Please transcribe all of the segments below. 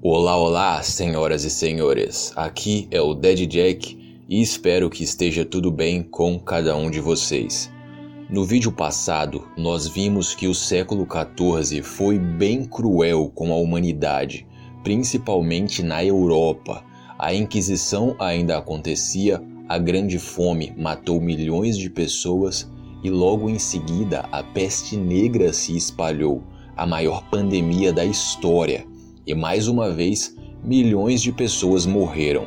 Olá, olá, senhoras e senhores. Aqui é o Dead Jack e espero que esteja tudo bem com cada um de vocês. No vídeo passado, nós vimos que o século XIV foi bem cruel com a humanidade, principalmente na Europa. A Inquisição ainda acontecia, a Grande Fome matou milhões de pessoas e logo em seguida a peste negra se espalhou, a maior pandemia da história e mais uma vez milhões de pessoas morreram.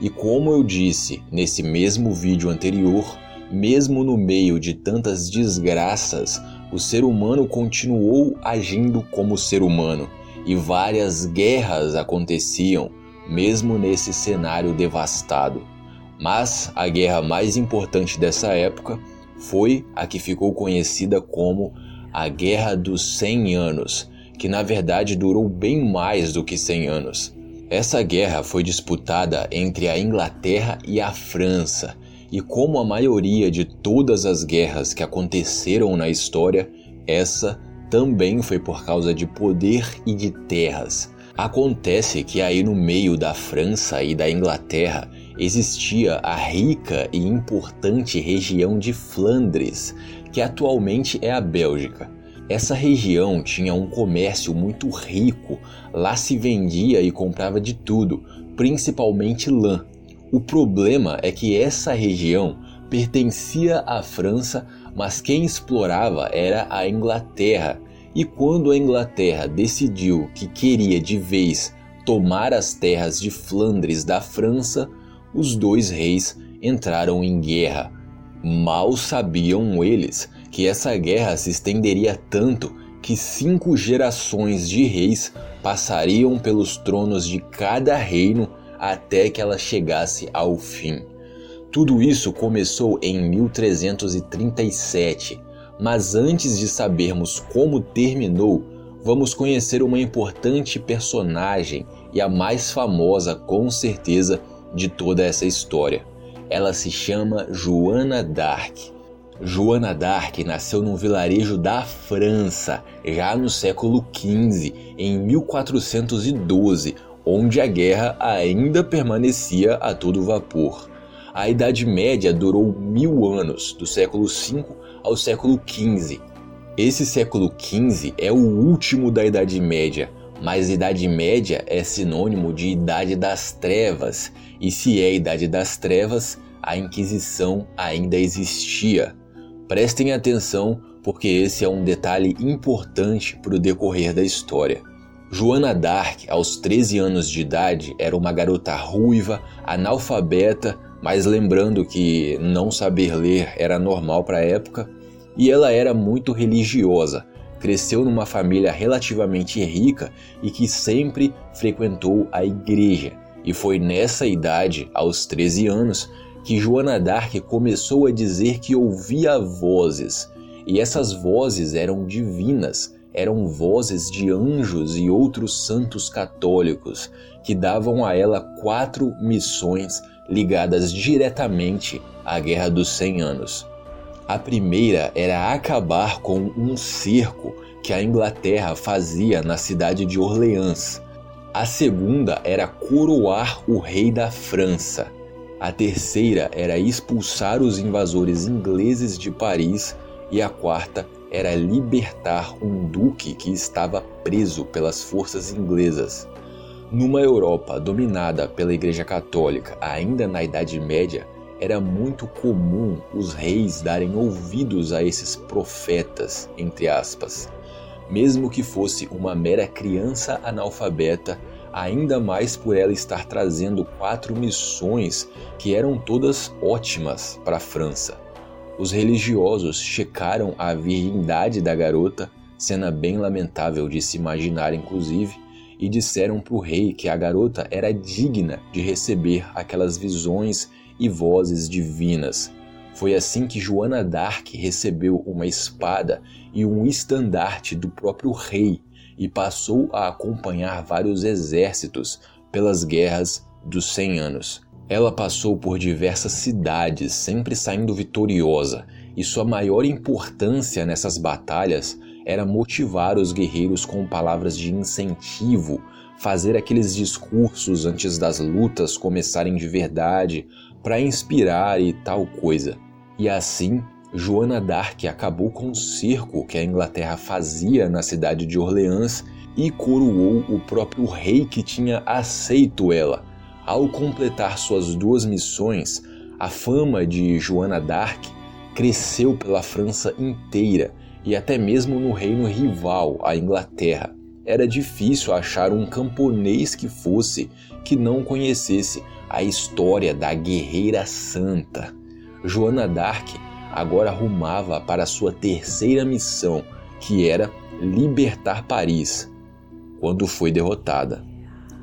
E como eu disse nesse mesmo vídeo anterior, mesmo no meio de tantas desgraças, o ser humano continuou agindo como ser humano e várias guerras aconteciam, mesmo nesse cenário devastado. Mas a guerra mais importante dessa época foi a que ficou conhecida como a Guerra dos 100 Anos, que na verdade durou bem mais do que 100 anos. Essa guerra foi disputada entre a Inglaterra e a França, e como a maioria de todas as guerras que aconteceram na história, essa também foi por causa de poder e de terras. Acontece que aí no meio da França e da Inglaterra existia a rica e importante região de Flandres, que atualmente é a Bélgica. Essa região tinha um comércio muito rico, lá se vendia e comprava de tudo, principalmente lã. O problema é que essa região pertencia à França, mas quem explorava era a Inglaterra. E quando a Inglaterra decidiu que queria de vez tomar as terras de Flandres da França, os dois reis entraram em guerra. Mal sabiam eles que essa guerra se estenderia tanto que cinco gerações de reis passariam pelos tronos de cada reino até que ela chegasse ao fim. Tudo isso começou em 1337, mas antes de sabermos como terminou, vamos conhecer uma importante personagem e a mais famosa, com certeza, de toda essa história. Ela se chama Joana d'Arc Joana d'Arc nasceu num vilarejo da França, já no século XV, em 1412, onde a guerra ainda permanecia a todo vapor. A Idade Média durou mil anos, do século V ao século XV. Esse século XV é o último da Idade Média, mas Idade Média é sinônimo de Idade das Trevas, e se é Idade das Trevas, a Inquisição ainda existia. Prestem atenção porque esse é um detalhe importante para o decorrer da história. Joana d'Arc, aos 13 anos de idade, era uma garota ruiva, analfabeta, mas lembrando que não saber ler era normal para a época, e ela era muito religiosa. Cresceu numa família relativamente rica e que sempre frequentou a igreja. E foi nessa idade, aos 13 anos, que Joana d'Arc começou a dizer que ouvia vozes, e essas vozes eram divinas, eram vozes de anjos e outros santos católicos que davam a ela quatro missões ligadas diretamente à Guerra dos Cem Anos. A primeira era acabar com um cerco que a Inglaterra fazia na cidade de Orleans. A segunda era coroar o rei da França. A terceira era expulsar os invasores ingleses de Paris e a quarta era libertar um duque que estava preso pelas forças inglesas. Numa Europa dominada pela Igreja Católica ainda na Idade Média, era muito comum os reis darem ouvidos a esses profetas, entre aspas. Mesmo que fosse uma mera criança analfabeta ainda mais por ela estar trazendo quatro missões que eram todas ótimas para a França. Os religiosos checaram a virgindade da garota, cena bem lamentável de se imaginar, inclusive, e disseram para o rei que a garota era digna de receber aquelas visões e vozes divinas. Foi assim que Joana d'Arc recebeu uma espada e um estandarte do próprio rei e passou a acompanhar vários exércitos pelas guerras dos Cem Anos. Ela passou por diversas cidades, sempre saindo vitoriosa, e sua maior importância nessas batalhas era motivar os guerreiros com palavras de incentivo, fazer aqueles discursos antes das lutas começarem de verdade, para inspirar e tal coisa. E assim, Joana d'Arc acabou com o cerco que a Inglaterra fazia na cidade de Orleans e coroou o próprio rei que tinha aceito ela. Ao completar suas duas missões, a fama de Joana d'Arc cresceu pela França inteira e até mesmo no reino rival, a Inglaterra. Era difícil achar um camponês que fosse que não conhecesse a história da guerreira santa. Joana d'Arc agora rumava para sua terceira missão, que era libertar Paris, quando foi derrotada.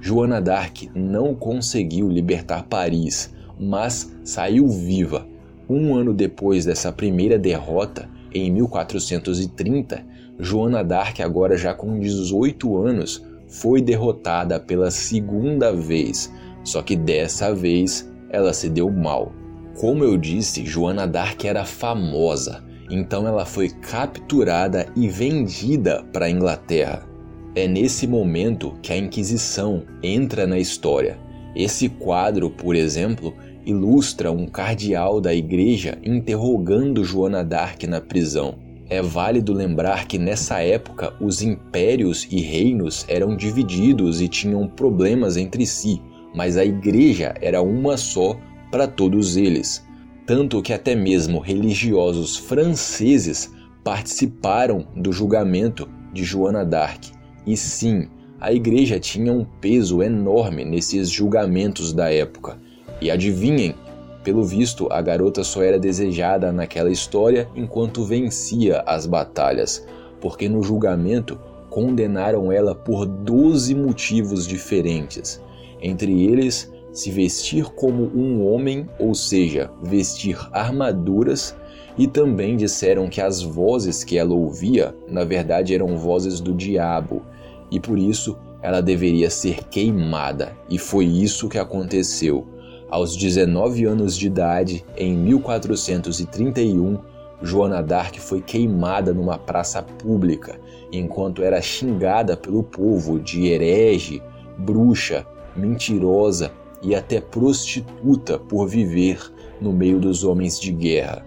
Joana d'Arc não conseguiu libertar Paris, mas saiu viva. Um ano depois dessa primeira derrota, em 1430, Joana d'Arc, agora já com 18 anos, foi derrotada pela segunda vez, só que dessa vez ela se deu mal. Como eu disse, Joana d'Arc era famosa, então ela foi capturada e vendida para a Inglaterra. É nesse momento que a Inquisição entra na história. Esse quadro, por exemplo, ilustra um cardeal da igreja interrogando Joana d'Arc na prisão. É válido lembrar que nessa época os impérios e reinos eram divididos e tinham problemas entre si, mas a igreja era uma só para todos eles. Tanto que até mesmo religiosos franceses participaram do julgamento de Joana d'Arc. E sim, a igreja tinha um peso enorme nesses julgamentos da época. E adivinhem, pelo visto, a garota só era desejada naquela história enquanto vencia as batalhas, porque no julgamento condenaram ela por 12 motivos diferentes. Entre eles, se vestir como um homem, ou seja, vestir armaduras, e também disseram que as vozes que ela ouvia, na verdade, eram vozes do diabo, e por isso ela deveria ser queimada, e foi isso que aconteceu. Aos 19 anos de idade, em 1431, Joana d'Arc foi queimada numa praça pública, enquanto era xingada pelo povo de herege, bruxa, mentirosa e até prostituta por viver no meio dos homens de guerra.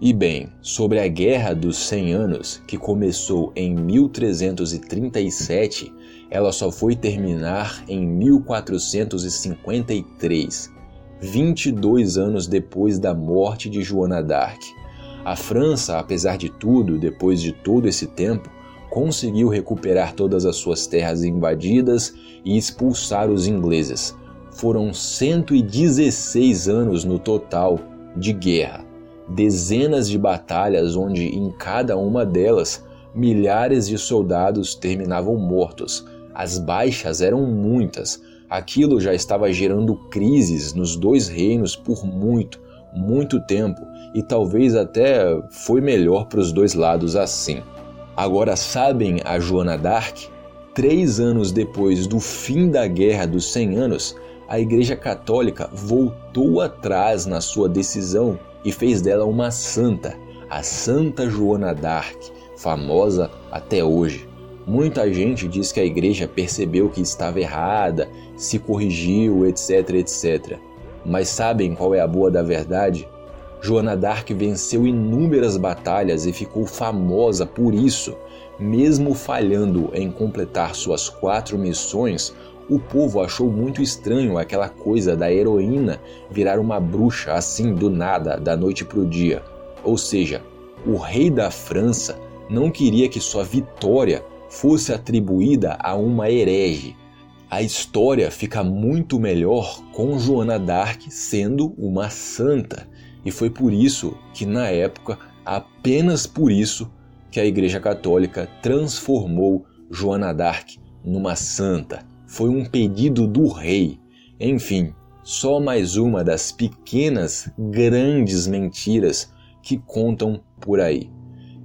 E bem, sobre a Guerra dos Cem Anos, que começou em 1337, ela só foi terminar em 1453, 22 anos depois da morte de Joana d'Arc. A França, apesar de tudo, depois de todo esse tempo, conseguiu recuperar todas as suas terras invadidas e expulsar os ingleses. Foram 116 anos no total de guerra, dezenas de batalhas onde em cada uma delas milhares de soldados terminavam mortos. As baixas eram muitas, Aquilo já estava gerando crises nos dois reinos por muito, muito tempo e talvez até foi melhor para os dois lados assim. Agora sabem a Joana d'Arc? Três anos depois do fim da Guerra dos Cem Anos, a Igreja Católica voltou atrás na sua decisão e fez dela uma santa, a Santa Joana d'Arc, famosa até hoje. Muita gente diz que a igreja percebeu que estava errada, se corrigiu, etc, etc. Mas sabem qual é a boa da verdade? Joana d'Arc venceu inúmeras batalhas e ficou famosa por isso. Mesmo falhando em completar suas quatro missões, o povo achou muito estranho aquela coisa da heroína virar uma bruxa assim do nada, da noite para o dia. Ou seja, o rei da França não queria que sua vitória fosse atribuída a uma herege. A história fica muito melhor com Joana d'Arc sendo uma santa, e foi por isso que, na época, apenas por isso, que a Igreja Católica transformou Joana d'Arc numa santa. Foi um pedido do rei. Enfim, só mais uma das pequenas, grandes mentiras que contam por aí.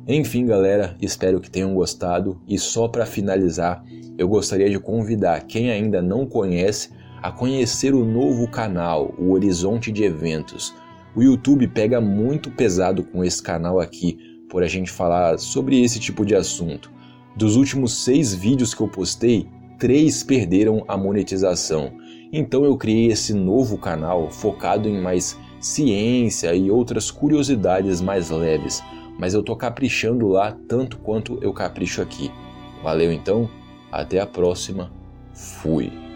Enfim, galera, espero que tenham gostado e só para finalizar, eu gostaria de convidar quem ainda não conhece a conhecer o novo canal, o Horizonte de Eventos. O YouTube pega muito pesado com esse canal aqui, por a gente falar sobre esse tipo de assunto. Dos últimos seis vídeos que eu postei, três perderam a monetização. Então eu criei esse novo canal focado em mais ciência e outras curiosidades mais leves, mas eu tô caprichando lá tanto quanto eu capricho aqui. Valeu então, até a próxima. Fui.